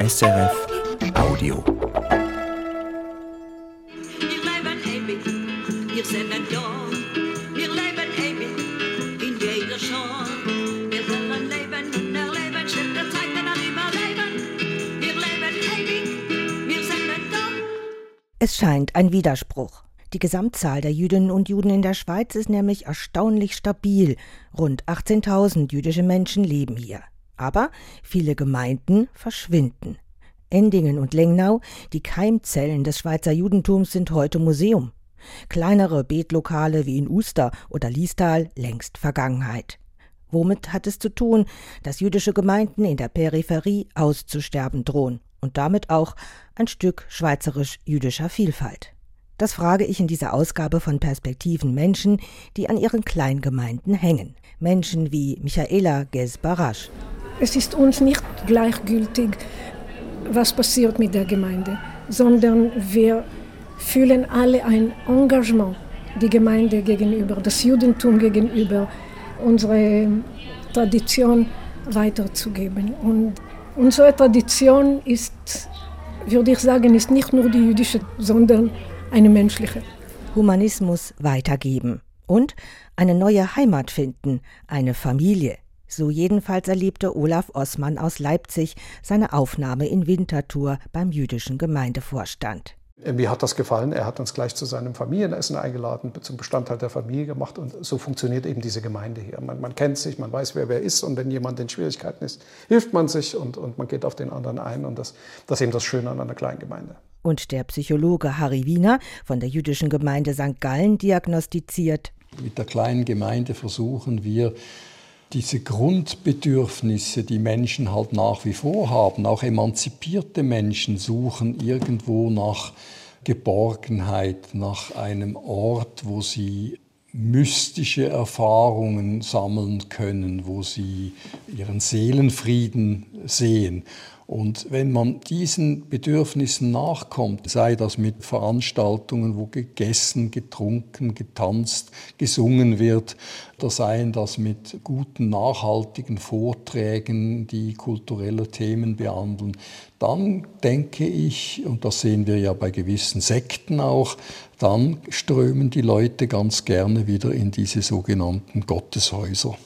SRF Audio. Wir leben ewig, wir sind da. Wir leben ewig in jeder Schau. Wir wollen leben und erleben schöne Zeiten an Überleben. Wir leben ewig, wir sind da. Es scheint ein Widerspruch. Die Gesamtzahl der Jüdinnen und Juden in der Schweiz ist nämlich erstaunlich stabil. Rund 18.000 jüdische Menschen leben hier. Aber viele Gemeinden verschwinden. Endingen und Lengnau, die Keimzellen des Schweizer Judentums, sind heute Museum. Kleinere Betlokale wie in Uster oder Liestal längst Vergangenheit. Womit hat es zu tun, dass jüdische Gemeinden in der Peripherie auszusterben drohen und damit auch ein Stück schweizerisch-jüdischer Vielfalt? Das frage ich in dieser Ausgabe von Perspektiven Menschen, die an ihren Kleingemeinden hängen. Menschen wie Michaela Gesbarasch. Es ist uns nicht gleichgültig, was passiert mit der Gemeinde, sondern wir fühlen alle ein Engagement die Gemeinde gegenüber, das Judentum gegenüber, unsere Tradition weiterzugeben. Und unsere Tradition ist, würde ich sagen, ist nicht nur die jüdische, sondern eine menschliche. Humanismus weitergeben und eine neue Heimat finden, eine Familie. So jedenfalls erlebte Olaf Ossmann aus Leipzig seine Aufnahme in Winterthur beim jüdischen Gemeindevorstand. Mir hat das gefallen. Er hat uns gleich zu seinem Familienessen eingeladen, zum Bestandteil der Familie gemacht. Und so funktioniert eben diese Gemeinde hier. Man, man, kennt sich, man weiß, wer wer ist. Und wenn jemand in Schwierigkeiten ist, hilft man sich und, und man geht auf den anderen ein. Und das, das ist eben das Schöne an einer kleinen Gemeinde. Und der Psychologe Harry Wiener von der jüdischen Gemeinde St. Gallen diagnostiziert. Mit der kleinen Gemeinde versuchen wir, diese Grundbedürfnisse, die Menschen halt nach wie vor haben, auch emanzipierte Menschen suchen irgendwo nach Geborgenheit, nach einem Ort, wo sie mystische Erfahrungen sammeln können, wo sie ihren Seelenfrieden sehen. Und wenn man diesen Bedürfnissen nachkommt, sei das mit Veranstaltungen, wo gegessen, getrunken, getanzt, gesungen wird, oder seien das mit guten, nachhaltigen Vorträgen, die kulturelle Themen behandeln, dann denke ich, und das sehen wir ja bei gewissen Sekten auch, dann strömen die Leute ganz gerne wieder in diese sogenannten Gotteshäuser.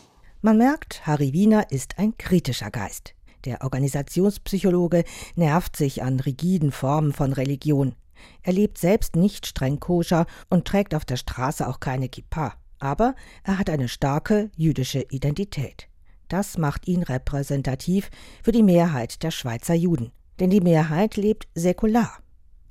Man merkt, Harry Wiener ist ein kritischer Geist. Der Organisationspsychologe nervt sich an rigiden Formen von Religion. Er lebt selbst nicht streng koscher und trägt auf der Straße auch keine Kippa. Aber er hat eine starke jüdische Identität. Das macht ihn repräsentativ für die Mehrheit der Schweizer Juden. Denn die Mehrheit lebt säkular.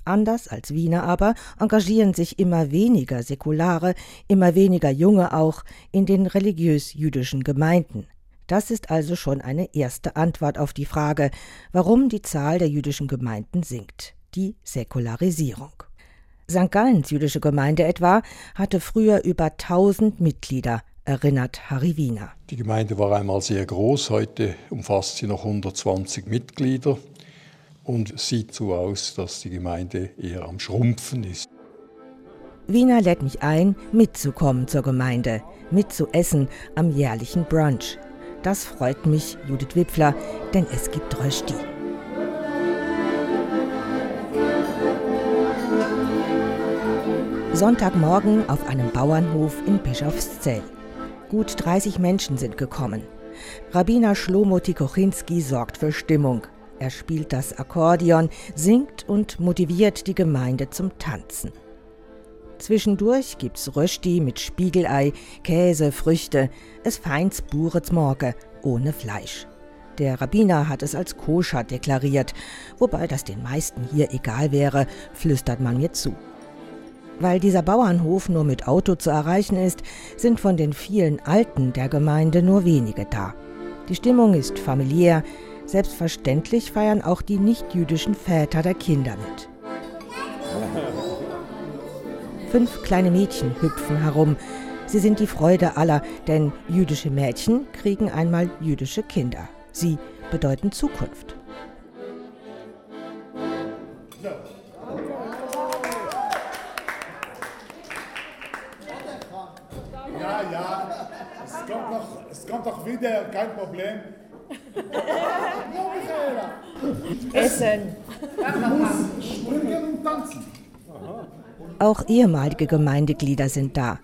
Anders als Wiener aber engagieren sich immer weniger Säkulare, immer weniger Junge auch in den religiös-jüdischen Gemeinden. Das ist also schon eine erste Antwort auf die Frage, warum die Zahl der jüdischen Gemeinden sinkt. Die Säkularisierung. St. Gallens jüdische Gemeinde etwa hatte früher über 1000 Mitglieder, erinnert Harry Wiener. Die Gemeinde war einmal sehr groß, heute umfasst sie noch 120 Mitglieder und sieht so aus, dass die Gemeinde eher am Schrumpfen ist. Wiener lädt mich ein, mitzukommen zur Gemeinde, mitzuessen am jährlichen Brunch. Das freut mich, Judith Wipfler, denn es gibt Rösti. Sonntagmorgen auf einem Bauernhof in Bischofszell. Gut 30 Menschen sind gekommen. Rabbiner Schlomo Tikochinski sorgt für Stimmung. Er spielt das Akkordeon, singt und motiviert die Gemeinde zum Tanzen. Zwischendurch gibt's Rösti mit Spiegelei, Käse, Früchte, es feins Buretzmorge, ohne Fleisch. Der Rabbiner hat es als koscher deklariert, wobei das den meisten hier egal wäre, flüstert man mir zu. Weil dieser Bauernhof nur mit Auto zu erreichen ist, sind von den vielen Alten der Gemeinde nur wenige da. Die Stimmung ist familiär, selbstverständlich feiern auch die nichtjüdischen Väter der Kinder mit. Fünf kleine Mädchen hüpfen herum. Sie sind die Freude aller, denn jüdische Mädchen kriegen einmal jüdische Kinder. Sie bedeuten Zukunft. Ja, ja, es kommt noch, es kommt noch wieder, kein Problem. Ja, Michaela. Essen. Springen und tanzen. Auch ehemalige Gemeindeglieder sind da.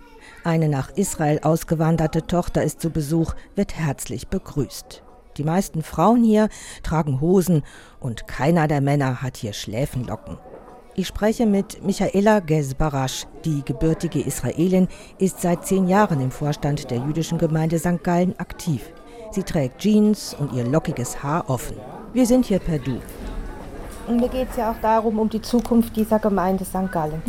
Eine nach Israel ausgewanderte Tochter ist zu Besuch, wird herzlich begrüßt. Die meisten Frauen hier tragen Hosen und keiner der Männer hat hier Schläfenlocken. Ich spreche mit Michaela Gezbarasch. Die gebürtige Israelin ist seit zehn Jahren im Vorstand der jüdischen Gemeinde St. Gallen aktiv. Sie trägt Jeans und ihr lockiges Haar offen. Wir sind hier per Du. Und mir geht es ja auch darum, um die Zukunft dieser Gemeinde St. Gallen.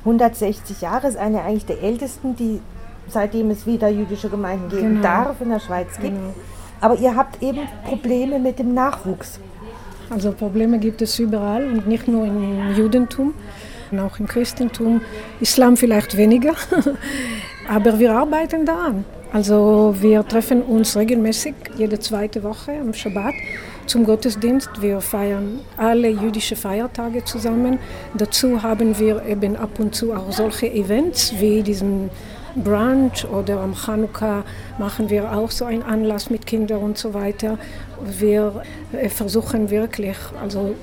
160 Jahre ist eine eigentlich der ältesten, die seitdem es wieder jüdische Gemeinden geben Genau. darf, in der Schweiz gibt. Genau. Aber ihr habt eben Probleme mit dem Nachwuchs. Also Probleme gibt es überall und nicht nur im Judentum, auch im Christentum, Islam vielleicht weniger, aber wir arbeiten daran. Also wir treffen uns regelmäßig jede zweite Woche am Schabbat zum Gottesdienst. Wir feiern alle jüdische Feiertage zusammen. Dazu haben wir eben ab und zu auch solche Events wie diesen Brunch oder am Chanukka machen wir auch so einen Anlass mit Kindern und so weiter. Wir äh, versuchen wirklich, also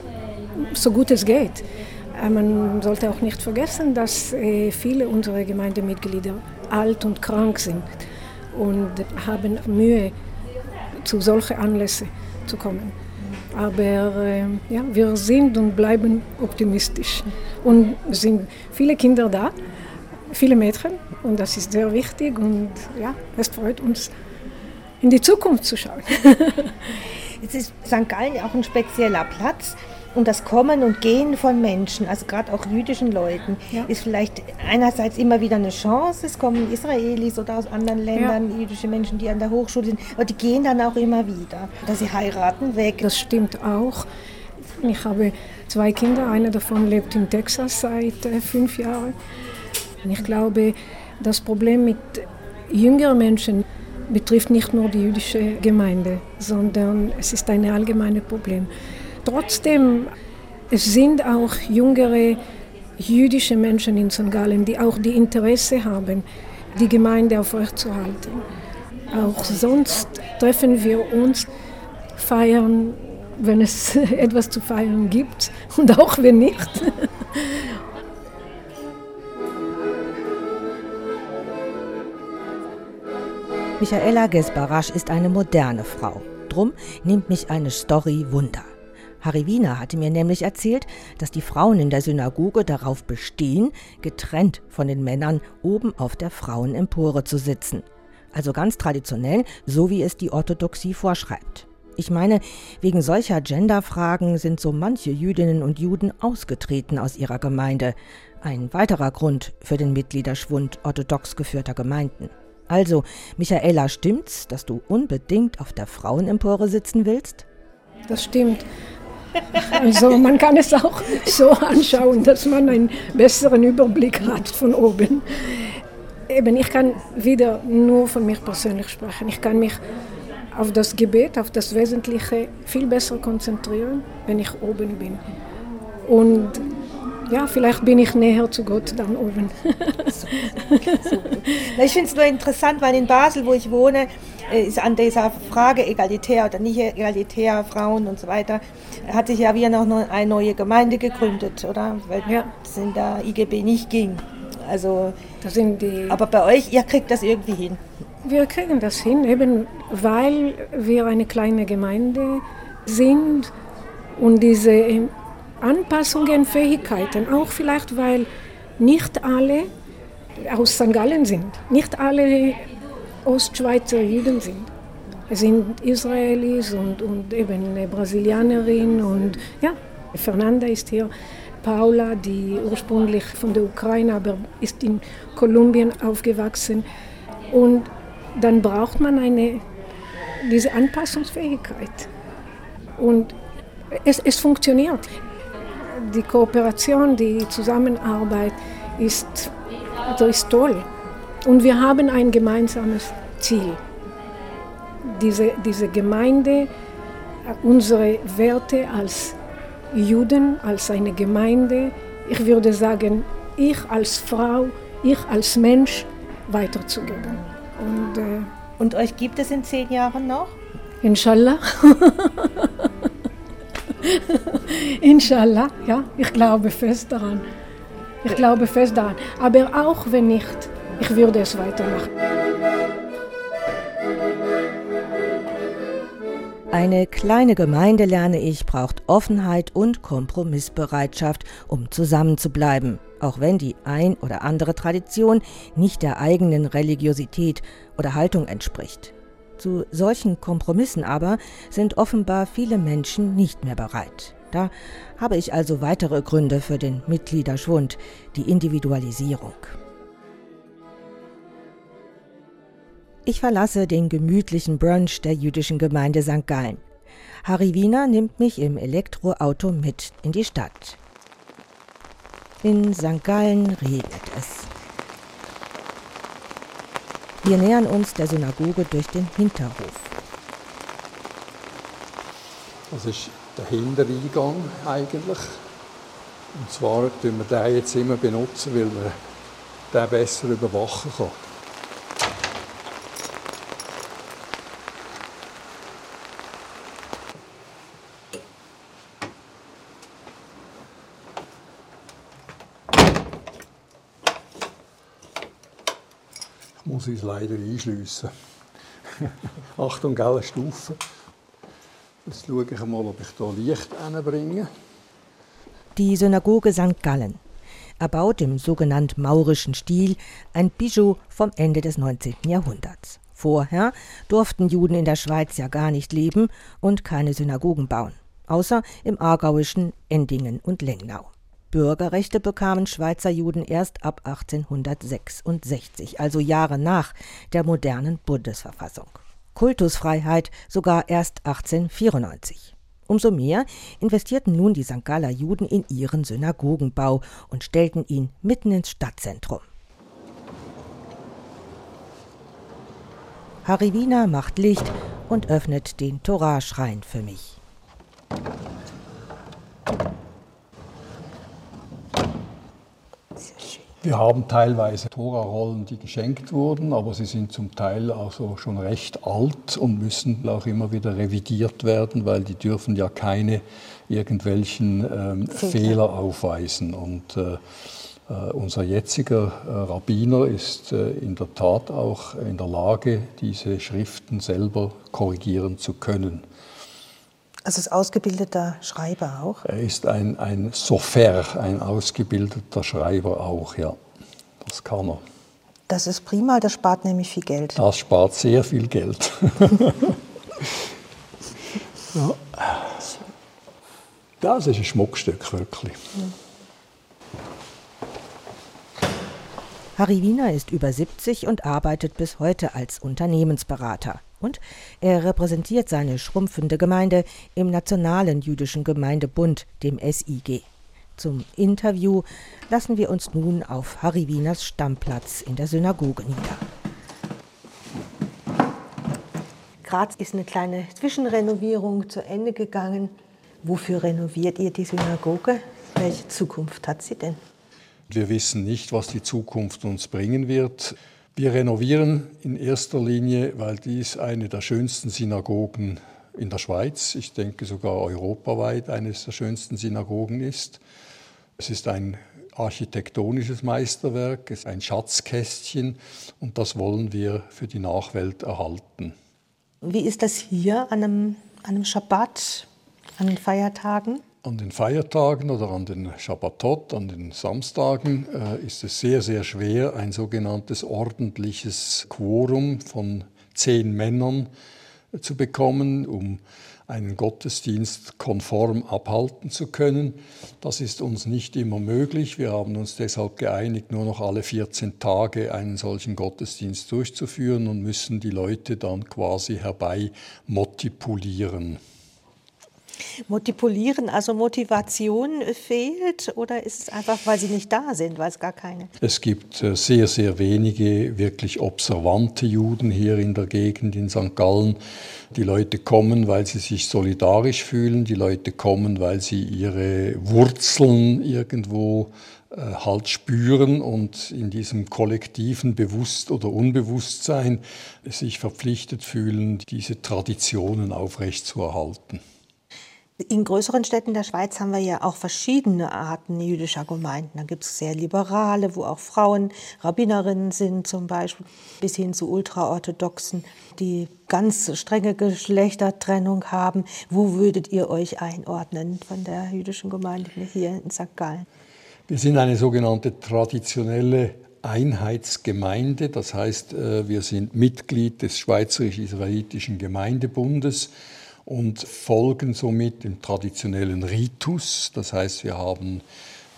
so gut es geht. Äh, Man sollte auch nicht vergessen, dass äh, viele unserer Gemeindemitglieder alt und krank sind und haben Mühe, zu solchen Anlässen zu kommen. Aber äh, ja, wir sind und bleiben optimistisch. Und es sind viele Kinder da, viele Mädchen und das ist sehr wichtig und ja, es freut uns, in die Zukunft zu schauen. Jetzt ist St. Gallen auch ein spezieller Platz. Und das Kommen und Gehen von Menschen, also gerade auch jüdischen Leuten, Ja. ist vielleicht einerseits immer wieder eine Chance. Es kommen Israelis oder aus anderen Ländern, jüdische Menschen, die an der Hochschule sind, aber die gehen dann auch immer wieder. Oder sie heiraten weg. Das stimmt auch. Ich habe zwei Kinder, einer davon lebt in Texas seit äh, fünf Jahren. Und ich glaube, das Problem mit jüngeren Menschen betrifft nicht nur die jüdische Gemeinde, sondern es ist ein allgemeines Problem. Trotzdem, es sind auch jüngere jüdische Menschen in St. Gallen, die auch die Interesse haben, die Gemeinde aufrechtzuerhalten. Auch sonst treffen wir uns, feiern, wenn es etwas zu feiern gibt und auch wenn nicht. Michaela Gesbarasch ist eine moderne Frau. Drum nimmt mich eine Story Wunder. Wiener hatte mir nämlich erzählt, dass die Frauen in der Synagoge darauf bestehen, getrennt von den Männern oben auf der Frauenempore zu sitzen. Also ganz traditionell, so wie es die Orthodoxie vorschreibt. Ich meine, wegen solcher Genderfragen sind so manche Jüdinnen und Juden ausgetreten aus ihrer Gemeinde. Ein weiterer Grund für den Mitgliederschwund orthodox geführter Gemeinden. Also, Michaela, stimmt's, dass du unbedingt auf der Frauenempore sitzen willst? Das stimmt. Also man kann es auch so anschauen, dass man einen besseren Überblick hat von oben. Eben, ich kann wieder nur von mir persönlich sprechen. Ich kann mich auf das Gebet, auf das Wesentliche viel besser konzentrieren, wenn ich oben bin. Und ja, vielleicht bin ich näher zu Gott dann oben. Na, Ich finde es nur interessant, weil in Basel, wo ich wohne, äh, ist an dieser Frage egalitär oder nicht egalitär, Frauen und so weiter, hat sich ja wieder noch eine neue Gemeinde gegründet, oder? Weil Ja. es in der IGB nicht ging. Also, Das sind die aber bei euch, ihr kriegt das irgendwie hin. Wir kriegen das hin, eben weil wir eine kleine Gemeinde sind und diese Anpassungen, Fähigkeiten, auch vielleicht weil nicht alle aus St. Gallen sind, nicht alle Ostschweizer Juden sind. Es sind Israelis und, und eben Brasilianerin und ja, Fernanda ist hier. Paula, die ursprünglich von der Ukraine, aber ist in Kolumbien aufgewachsen. Und dann braucht man eine, diese Anpassungsfähigkeit. Und es, es funktioniert. Die Kooperation, die Zusammenarbeit ist, also ist toll. Und wir haben ein gemeinsames Ziel. Diese, diese Gemeinde, unsere Werte als Juden, als eine Gemeinde, ich würde sagen, ich als Frau, ich als Mensch weiterzugeben. Und äh, Und euch gibt es in zehn Jahren noch? Inshallah. Inshallah, ja, ich glaube fest daran. Ich glaube fest daran. Aber auch wenn nicht, ich würde es weitermachen. Eine kleine Gemeinde, lerne ich, braucht Offenheit und Kompromissbereitschaft, um zusammenzubleiben, auch wenn die ein oder andere Tradition nicht der eigenen Religiosität oder Haltung entspricht. Zu solchen Kompromissen aber sind offenbar viele Menschen nicht mehr bereit. Da habe ich also weitere Gründe für den Mitgliederschwund, die Individualisierung. Ich verlasse den gemütlichen Brunch der jüdischen Gemeinde St. Gallen. Harry Wiener nimmt mich im Elektroauto mit in die Stadt. In St. Gallen regnet es. Wir nähern uns der Synagoge durch den Hinterhof. Das ist der Hintereingang eigentlich. Und zwar benutzen wir den jetzt immer, benutzen, weil man den besser überwachen kann. Muss uns leider einschliessen. Achtung, gelle Stufe. Jetzt schaue ich mal, ob ich hier Licht hinbringe. Die Synagoge St. Gallen. Erbaut im sogenannten maurischen Stil, ein Bijou vom Ende des 19. Jahrhunderts. Vorher durften Juden in der Schweiz ja gar nicht leben und keine Synagogen bauen, außer im aargauischen Endingen und Lengnau. Bürgerrechte bekamen Schweizer Juden erst ab 1866, also Jahre nach der modernen Bundesverfassung. Kultusfreiheit sogar erst 1894. Umso mehr investierten nun die St. Galler Juden in ihren Synagogenbau und stellten ihn mitten ins Stadtzentrum. Wiener macht Licht und öffnet den Torah-Schrein für mich. Wir haben teilweise Tora-Rollen, die geschenkt wurden, aber sie sind zum Teil also schon recht alt und müssen auch immer wieder revidiert werden, weil die dürfen ja keine irgendwelchen ähm, Fehler aufweisen. Und äh, äh, unser jetziger äh, Rabbiner ist äh, in der Tat auch in der Lage, diese Schriften selber korrigieren zu können. Also ist ausgebildeter Schreiber auch? Er ist ein, ein Sofer, ein ausgebildeter Schreiber auch, ja. Das kann er. Das ist prima, das spart nämlich viel Geld. Das spart sehr viel Geld. ja. Das ist ein Schmuckstück, wirklich. Harry Wiener ist über 70 und arbeitet bis heute als Unternehmensberater. Und er repräsentiert seine schrumpfende Gemeinde im Nationalen Jüdischen Gemeindebund, dem SIG. Zum Interview lassen wir uns nun auf Harry Wieners Stammplatz in der Synagoge nieder. Graz ist eine kleine Zwischenrenovierung zu Ende gegangen. Wofür renoviert ihr die Synagoge? Welche Zukunft hat sie denn? Wir wissen nicht, was die Zukunft uns bringen wird. Wir renovieren in erster Linie, weil dies eine der schönsten Synagogen in der Schweiz, ich denke sogar europaweit eines der schönsten Synagogen ist. Es ist ein architektonisches Meisterwerk, es ist ein Schatzkästchen und das wollen wir für die Nachwelt erhalten. Wie ist das hier an einem, an einem Schabbat, an den Feiertagen? An den Feiertagen oder an den Schabbatot, an den Samstagen, äh, ist es sehr, sehr schwer, ein sogenanntes ordentliches Quorum von zehn Männern äh, zu bekommen, um einen Gottesdienst konform abhalten zu können. Das ist uns nicht immer möglich. Wir haben uns deshalb geeinigt, nur noch alle 14 Tage einen solchen Gottesdienst durchzuführen und müssen die Leute dann quasi herbei motipulieren. Motipulieren, also Motivation fehlt oder ist es einfach, weil sie nicht da sind, weil es gar keine? Es gibt äh, sehr, sehr wenige wirklich observante Juden hier in der Gegend in St. Gallen. Die Leute kommen, weil sie sich solidarisch fühlen, die Leute kommen, weil sie ihre Wurzeln irgendwo äh, halt spüren und in diesem kollektiven Bewusst- oder Unbewusstsein sich verpflichtet fühlen, diese Traditionen aufrechtzuerhalten. In größeren Städten der Schweiz haben wir ja auch verschiedene Arten jüdischer Gemeinden. Da gibt es sehr liberale, wo auch Frauen Rabbinerinnen sind zum Beispiel, bis hin zu ultraorthodoxen, die ganz strenge Geschlechtertrennung haben. Wo würdet ihr euch einordnen von der jüdischen Gemeinde hier in St. Gallen? Wir sind eine sogenannte traditionelle Einheitsgemeinde. Das heißt, äh, wir sind Mitglied des Schweizerisch-Israelitischen Gemeindebundes und folgen somit dem traditionellen Ritus. Das heißt, wir haben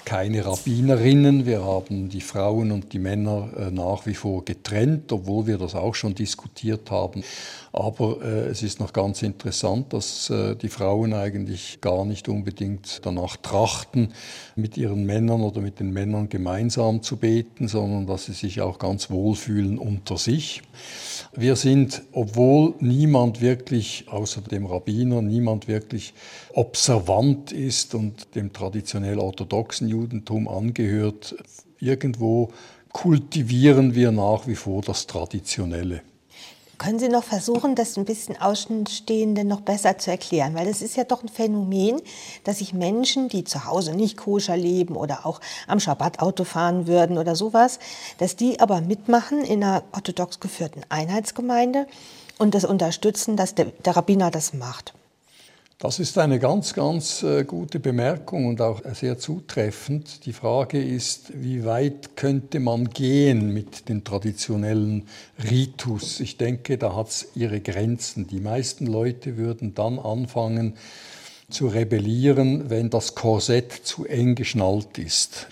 keine Rabbinerinnen, wir haben die Frauen und die Männer äh, nach wie vor getrennt, obwohl wir das auch schon diskutiert haben. Aber äh, es ist noch ganz interessant, dass äh, die Frauen eigentlich gar nicht unbedingt danach trachten, mit ihren Männern oder mit den Männern gemeinsam zu beten, sondern dass sie sich auch ganz wohlfühlen unter sich. Wir sind, obwohl niemand wirklich, außer dem Rabbiner, niemand wirklich observant ist und dem traditionell orthodoxen Judentum angehört, irgendwo kultivieren wir nach wie vor das Traditionelle. Können Sie noch versuchen, das ein bisschen Außenstehenden noch besser zu erklären? Weil es ist ja doch ein Phänomen, dass sich Menschen, die zu Hause nicht koscher leben oder auch am Schabbat Auto fahren würden oder sowas, dass die aber mitmachen in einer orthodox geführten Einheitsgemeinde und das unterstützen, dass der, der Rabbiner das macht. Das ist eine ganz, ganz äh, gute Bemerkung und auch sehr zutreffend. Die Frage ist, wie weit könnte man gehen mit dem traditionellen Ritus? Ich denke, da hat es ihre Grenzen. Die meisten Leute würden dann anfangen zu rebellieren, wenn das Korsett zu eng geschnallt ist.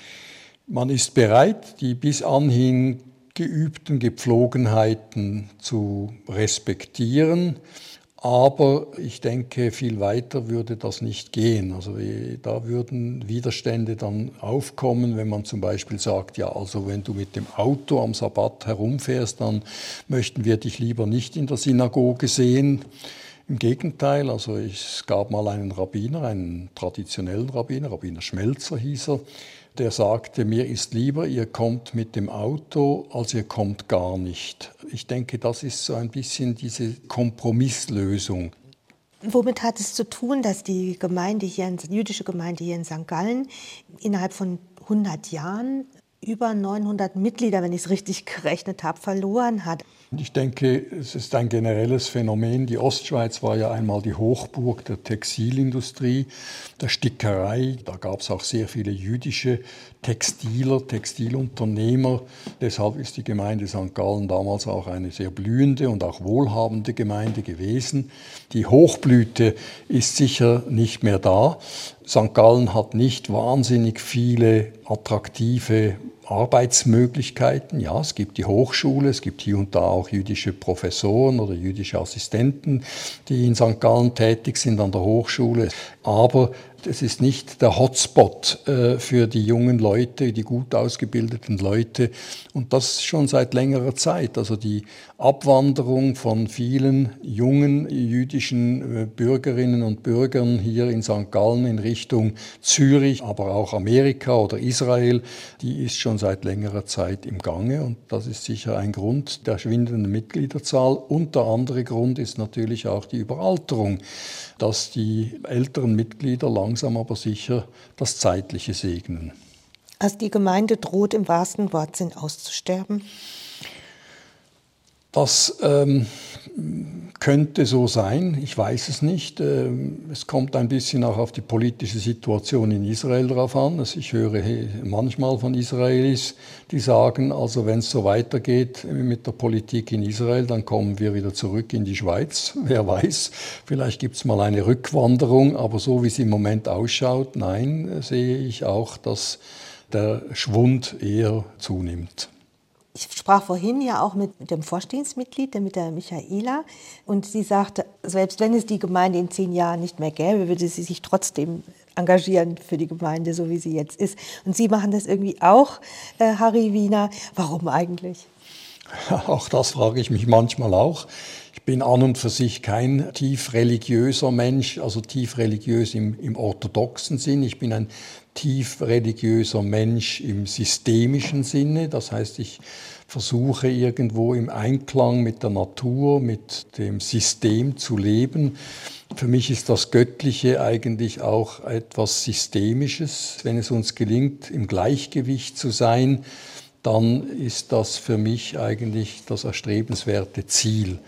Man ist bereit, die bis anhin geübten Gepflogenheiten zu respektieren aber ich denke, viel weiter würde das nicht gehen. Also da würden Widerstände dann aufkommen, wenn man zum Beispiel sagt, ja, also wenn du mit dem Auto am Sabbat herumfährst, dann möchten wir dich lieber nicht in der Synagoge sehen. Im Gegenteil, also es gab mal einen Rabbiner, einen traditionellen Rabbiner, Rabbiner Schmelzer hieß er, der sagte, mir ist lieber, ihr kommt mit dem Auto, als ihr kommt gar nicht. Ich denke, das ist so ein bisschen diese Kompromisslösung. Womit hat es zu tun, dass die Gemeinde hier, die jüdische Gemeinde hier in St. Gallen innerhalb von 100 Jahren über 900 Mitglieder, wenn ich es richtig gerechnet habe, verloren hat. Ich denke, es ist ein generelles Phänomen. Die Ostschweiz war ja einmal die Hochburg der Textilindustrie, der Stickerei. Da gab es auch sehr viele jüdische Textiler, Textilunternehmer. Deshalb ist die Gemeinde St. Gallen damals auch eine sehr blühende und auch wohlhabende Gemeinde gewesen. Die Hochblüte ist sicher nicht mehr da. St. Gallen hat nicht wahnsinnig viele attraktive Arbeitsmöglichkeiten. Ja, es gibt die Hochschule, es gibt hier und da auch jüdische Professoren oder jüdische Assistenten, die in St. Gallen tätig sind an der Hochschule. Aber es ist nicht der Hotspot äh, für die jungen Leute, die gut ausgebildeten Leute und das schon seit längerer Zeit. Also die Abwanderung von vielen jungen jüdischen äh, Bürgerinnen und Bürgern hier in St. Gallen in Richtung Zürich, aber auch Amerika oder Israel, die ist schon seit längerer Zeit im Gange und das ist sicher ein Grund der schwindenden Mitgliederzahl. Und der andere Grund ist natürlich auch die Überalterung, dass die älteren Mitglieder langsam aber sicher das Zeitliche segnen. Also die Gemeinde droht im wahrsten Wortsinn auszusterben? Das ähm, könnte so sein, ich weiß es nicht. Ähm, es kommt ein bisschen auch auf die politische Situation in Israel drauf an. Also ich höre manchmal von Israelis, die sagen, also wenn es so weitergeht mit der Politik in Israel, dann kommen wir wieder zurück in die Schweiz. Wer weiß, vielleicht gibt es mal eine Rückwanderung, aber so wie es im Moment ausschaut, nein, sehe ich auch, dass der Schwund eher zunimmt. Ich sprach vorhin ja auch mit dem Vorstehensmitglied, mit der Michaela, und sie sagte, selbst wenn es die Gemeinde in zehn Jahren nicht mehr gäbe, würde sie sich trotzdem engagieren für die Gemeinde, so wie sie jetzt ist. Und Sie machen das irgendwie auch, äh, Harry Wiener. Warum eigentlich? Auch das frage ich mich manchmal auch. Ich bin an und für sich kein tief religiöser Mensch, also tief religiös im, im orthodoxen Sinn. Ich bin ein tief religiöser Mensch im systemischen Sinne. Das heißt, ich versuche irgendwo im Einklang mit der Natur, mit dem System zu leben. Für mich ist das Göttliche eigentlich auch etwas Systemisches. Wenn es uns gelingt, im Gleichgewicht zu sein, dann ist das für mich eigentlich das erstrebenswerte Ziel.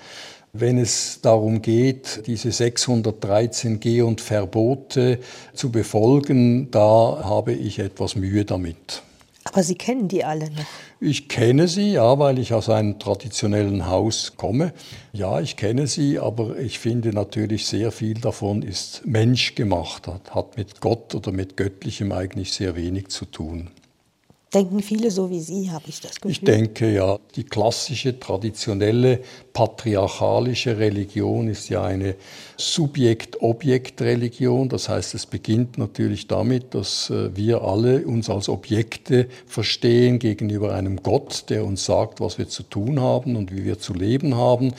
Wenn es darum geht, diese 613 Geh- und Verbote zu befolgen, da habe ich etwas Mühe damit. Aber Sie kennen die alle noch? Ich kenne sie, ja, weil ich aus einem traditionellen Haus komme. Ja, ich kenne sie, aber ich finde natürlich sehr viel davon ist menschgemacht, hat mit Gott oder mit Göttlichem eigentlich sehr wenig zu tun. Denken viele so wie Sie, habe ich das Gefühl. Ich denke ja, die klassische, traditionelle, patriarchalische Religion ist ja eine Subjekt-Objekt-Religion. Das heißt, es beginnt natürlich damit, dass äh, wir alle uns als Objekte verstehen gegenüber einem Gott, der uns sagt, was wir zu tun haben und wie wir zu leben haben.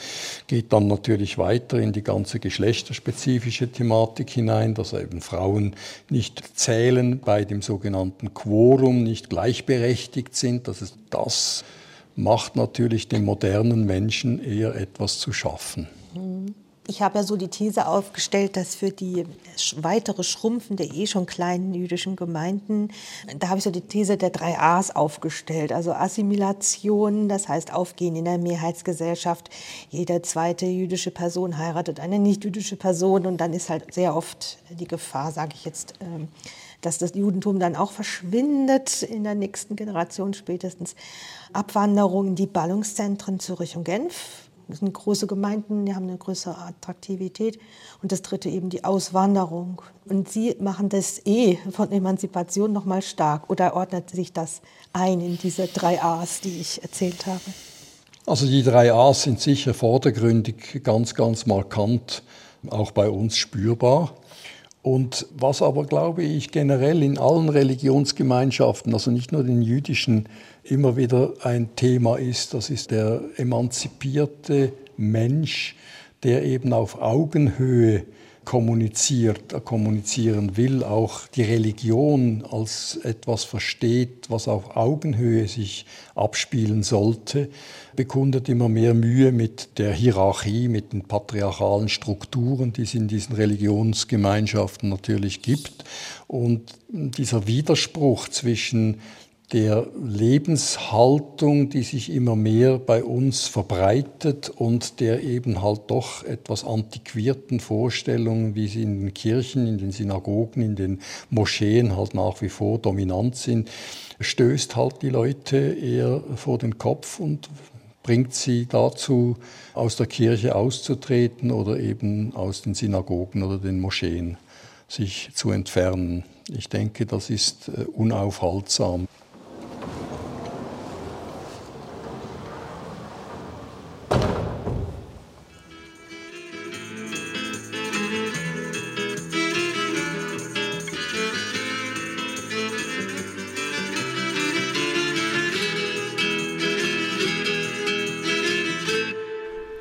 Geht dann natürlich weiter in die ganze geschlechterspezifische Thematik hinein, dass eben Frauen nicht zählen bei dem sogenannten Quorum, nicht gleichberechtigt sind. Das, ist, das macht natürlich dem modernen Menschen eher etwas zu schaffen. Ich habe ja so die These aufgestellt, dass für die weitere Schrumpfen der eh schon kleinen jüdischen Gemeinden, da habe ich so die These der drei A's aufgestellt. Also Assimilation, das heißt Aufgehen in der Mehrheitsgesellschaft. Jede zweite jüdische Person heiratet eine nicht-jüdische Person und dann ist halt sehr oft die Gefahr, sage ich jetzt, ähm, dass das Judentum dann auch verschwindet in der nächsten Generation spätestens. Abwanderung in die Ballungszentren Zürich und Genf, das sind große Gemeinden, die haben eine größere Attraktivität. Und das dritte eben die Auswanderung. Und Sie machen das eh von Emanzipation noch mal stark. Oder ordnet sich das ein in diese drei A's, die ich erzählt habe? Also die drei A's sind sicher vordergründig ganz, ganz markant, auch bei uns spürbar. Und was aber, glaube ich, generell in allen Religionsgemeinschaften, also nicht nur den jüdischen, immer wieder ein Thema ist, das ist der emanzipierte Mensch, der eben auf Augenhöhe kommuniziert, kommunizieren will, auch die Religion als etwas versteht, was auf Augenhöhe sich abspielen sollte, bekundet immer mehr Mühe mit der Hierarchie, mit den patriarchalen Strukturen, die es in diesen Religionsgemeinschaften natürlich gibt. Und dieser Widerspruch zwischen der Lebenshaltung, die sich immer mehr bei uns verbreitet und der eben halt doch etwas antiquierten Vorstellungen, wie sie in den Kirchen, in den Synagogen, in den Moscheen halt nach wie vor dominant sind, stößt halt die Leute eher vor den Kopf und bringt sie dazu, aus der Kirche auszutreten oder eben aus den Synagogen oder den Moscheen sich zu entfernen. Ich denke, das ist äh, unaufhaltsam.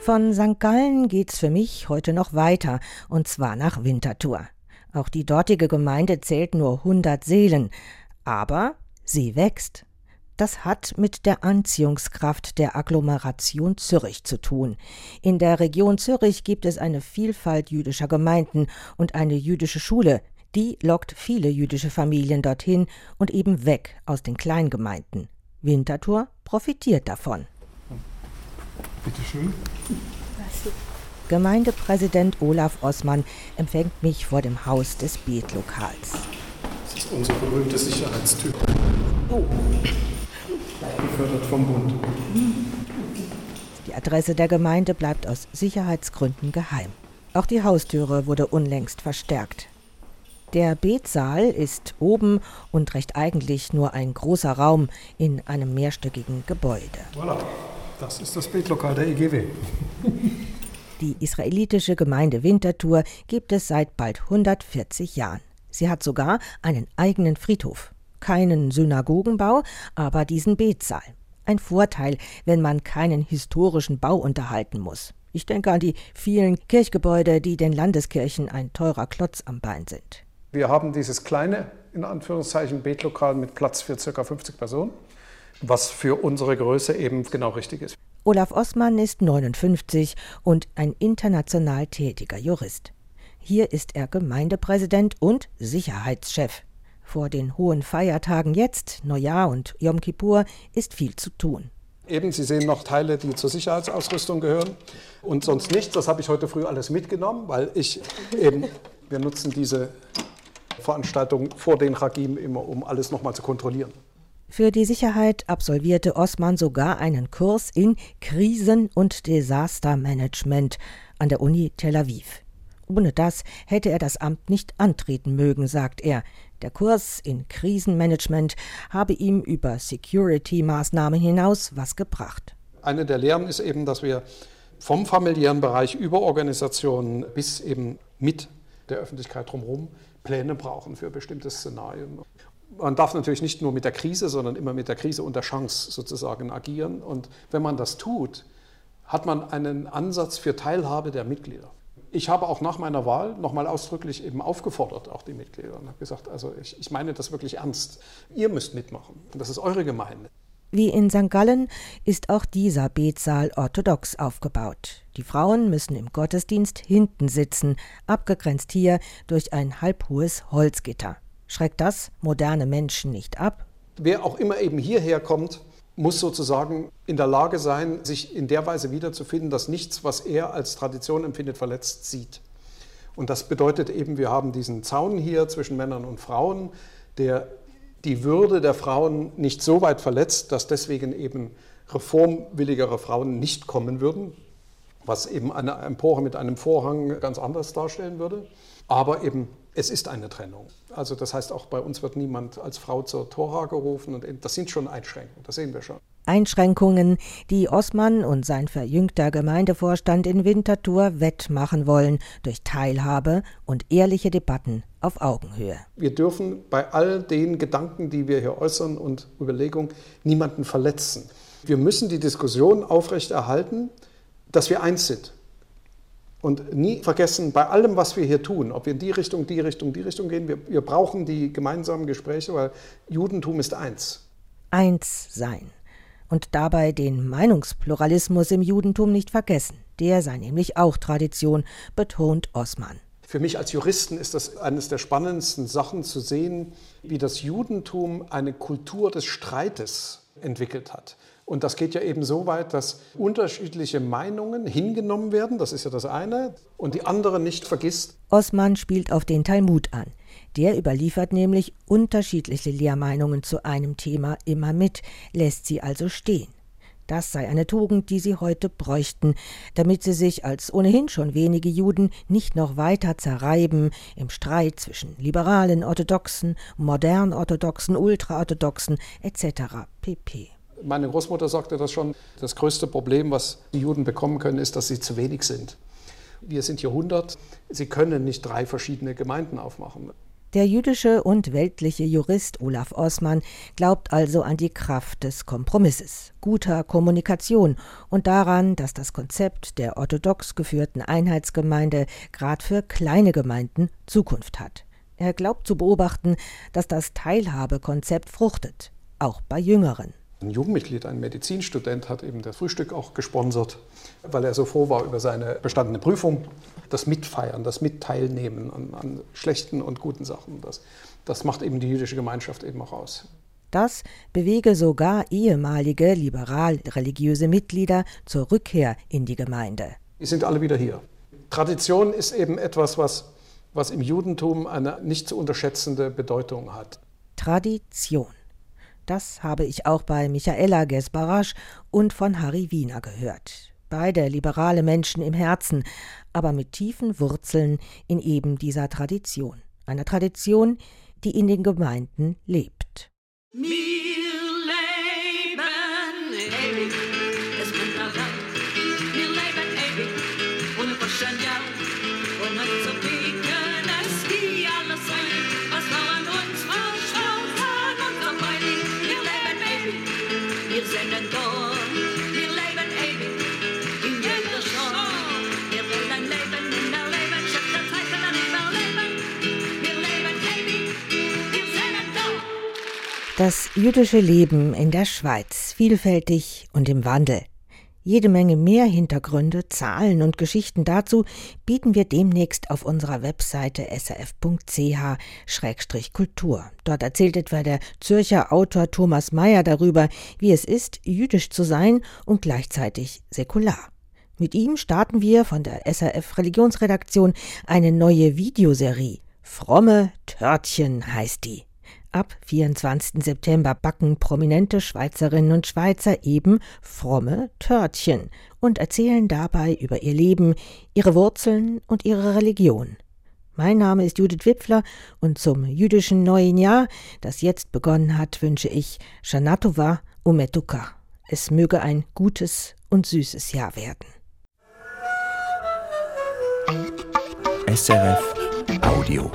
Von St. Gallen geht's für mich heute noch weiter, und zwar nach Winterthur. Auch die dortige Gemeinde zählt nur 100 Seelen, aber sie wächst. Das hat mit der Anziehungskraft der Agglomeration Zürich zu tun. In der Region Zürich gibt es eine Vielfalt jüdischer Gemeinden und eine jüdische Schule, die lockt viele jüdische Familien dorthin und eben weg aus den Kleingemeinden. Winterthur profitiert davon. Bitte schön. Gemeindepräsident Olaf Ossmann empfängt mich vor dem Haus des Betlokals. Das ist unser berühmter Sicherheitstyp. Oh. Gefördert vom Bund. Die Adresse der Gemeinde bleibt aus Sicherheitsgründen geheim. Auch die Haustüre wurde unlängst verstärkt. Der Betsaal ist oben und recht eigentlich nur ein großer Raum in einem mehrstöckigen Gebäude. Voilà. Das ist das Betlokal der EGW. Die israelitische Gemeinde Winterthur gibt es seit bald 140 Jahren. Sie hat sogar einen eigenen Friedhof. Keinen Synagogenbau, aber diesen Betsaal. Ein Vorteil, wenn man keinen historischen Bau unterhalten muss. Ich denke an die vielen Kirchgebäude, die den Landeskirchen ein teurer Klotz am Bein sind. Wir haben dieses kleine, in Anführungszeichen, Betlokal mit Platz für ca. 50 Personen was für unsere Größe eben genau richtig ist. Olaf Ossmann ist 59 und ein international tätiger Jurist. Hier ist er Gemeindepräsident und Sicherheitschef. Vor den hohen Feiertagen jetzt, Neujahr und Yom Kippur, ist viel zu tun. Eben, Sie sehen noch Teile, die zur Sicherheitsausrüstung gehören und sonst nichts. Das habe ich heute früh alles mitgenommen, weil ich eben, wir nutzen diese Veranstaltung vor den Chagim immer, um alles nochmal zu kontrollieren. Für die Sicherheit absolvierte Osman sogar einen Kurs in Krisen- und Desastermanagement an der Uni Tel Aviv. Ohne das hätte er das Amt nicht antreten mögen, sagt er. Der Kurs in Krisenmanagement habe ihm über Security-Maßnahmen hinaus was gebracht. Eine der Lehren ist eben, dass wir vom familiären Bereich über Organisationen bis eben mit der Öffentlichkeit drumherum Pläne brauchen für bestimmte Szenarien. Man darf natürlich nicht nur mit der Krise, sondern immer mit der Krise und der Chance sozusagen agieren. Und wenn man das tut, hat man einen Ansatz für Teilhabe der Mitglieder ich habe auch nach meiner Wahl nochmal ausdrücklich eben aufgefordert, auch die Mitglieder, und habe gesagt, also ich, ich meine das wirklich ernst. Ihr müsst mitmachen. Das ist eure Gemeinde. Wie in St. Gallen ist auch dieser Betsaal orthodox aufgebaut. Die Frauen müssen im Gottesdienst hinten sitzen, abgegrenzt hier durch ein halbhohes Holzgitter. Schreckt das moderne Menschen nicht ab? Wer auch immer eben hierher kommt, muss sozusagen in der Lage sein, sich in der Weise wiederzufinden, dass nichts, was er als Tradition empfindet, verletzt sieht. Und das bedeutet eben, wir haben diesen Zaun hier zwischen Männern und Frauen, der die Würde der Frauen nicht so weit verletzt, dass deswegen eben reformwilligere Frauen nicht kommen würden, was eben eine Empore mit einem Vorhang ganz anders darstellen würde. Aber eben es ist eine Trennung. Also das heißt, auch bei uns wird niemand als Frau zur Tora gerufen und das sind schon Einschränkungen, das sehen wir schon. Einschränkungen, die Osman und sein verjüngter Gemeindevorstand in Winterthur wettmachen wollen durch Teilhabe und ehrliche Debatten auf Augenhöhe. Wir dürfen bei all den Gedanken, die wir hier äußern und Überlegungen, niemanden verletzen. Wir müssen die Diskussion aufrechterhalten, dass wir eins sind. Und nie vergessen, bei allem, was wir hier tun, ob wir in die Richtung, die Richtung, die Richtung gehen, wir, wir brauchen die gemeinsamen Gespräche, weil Judentum ist eins. Eins sein. Und dabei den Meinungspluralismus im Judentum nicht vergessen. Der sei nämlich auch Tradition, betont Osman. Für mich als Juristen ist das eines der spannendsten Sachen zu sehen, wie das Judentum eine Kultur des Streites entwickelt hat. Und das geht ja eben so weit, dass unterschiedliche Meinungen hingenommen werden, das ist ja das eine, und die andere nicht vergisst. Osman spielt auf den Talmud an. Der überliefert nämlich unterschiedliche Lehrmeinungen zu einem Thema immer mit, lässt sie also stehen. Das sei eine Tugend, die sie heute bräuchten, damit sie sich als ohnehin schon wenige Juden nicht noch weiter zerreiben im Streit zwischen liberalen Orthodoxen, modern Orthodoxen, Ultraorthodoxen etc. pp. Meine Großmutter sagte das schon, das größte Problem, was die Juden bekommen können, ist, dass sie zu wenig sind. Wir sind hier 100, sie können nicht drei verschiedene Gemeinden aufmachen. Der jüdische und weltliche Jurist Olaf Osman glaubt also an die Kraft des Kompromisses, guter Kommunikation und daran, dass das Konzept der orthodox geführten Einheitsgemeinde gerade für kleine Gemeinden Zukunft hat. Er glaubt zu beobachten, dass das Teilhabekonzept fruchtet, auch bei Jüngeren. Ein Jugendmitglied, ein Medizinstudent, hat eben das Frühstück auch gesponsert, weil er so froh war über seine bestandene Prüfung. Das Mitfeiern, das Mitteilnehmen an, an schlechten und guten Sachen, das, das macht eben die jüdische Gemeinschaft eben auch aus. Das bewege sogar ehemalige liberal-religiöse Mitglieder zur Rückkehr in die Gemeinde. Die sind alle wieder hier. Tradition ist eben etwas, was, was im Judentum eine nicht zu unterschätzende Bedeutung hat. Tradition. Das habe ich auch bei Michaela Gesbarasch und von Harry Wiener gehört. Beide liberale Menschen im Herzen, aber mit tiefen Wurzeln in eben dieser Tradition. Einer Tradition, die in den Gemeinden lebt. Wir leben ewig, Das jüdische Leben in der Schweiz, vielfältig und im Wandel. Jede Menge mehr Hintergründe, Zahlen und Geschichten dazu bieten wir demnächst auf unserer Webseite srf.ch-kultur. Dort erzählt etwa der Zürcher Autor Thomas Mayer darüber, wie es ist, jüdisch zu sein und gleichzeitig säkular. Mit ihm starten wir von der SRF Religionsredaktion eine neue Videoserie. Fromme Törtchen heißt die. Ab 24. September backen prominente Schweizerinnen und Schweizer eben fromme Törtchen und erzählen dabei über ihr Leben, ihre Wurzeln und ihre Religion. Mein Name ist Judith Wipfler und zum jüdischen neuen Jahr, das jetzt begonnen hat, wünsche ich Shanatova Umetuka. Es möge ein gutes und süßes Jahr werden. SRF Audio.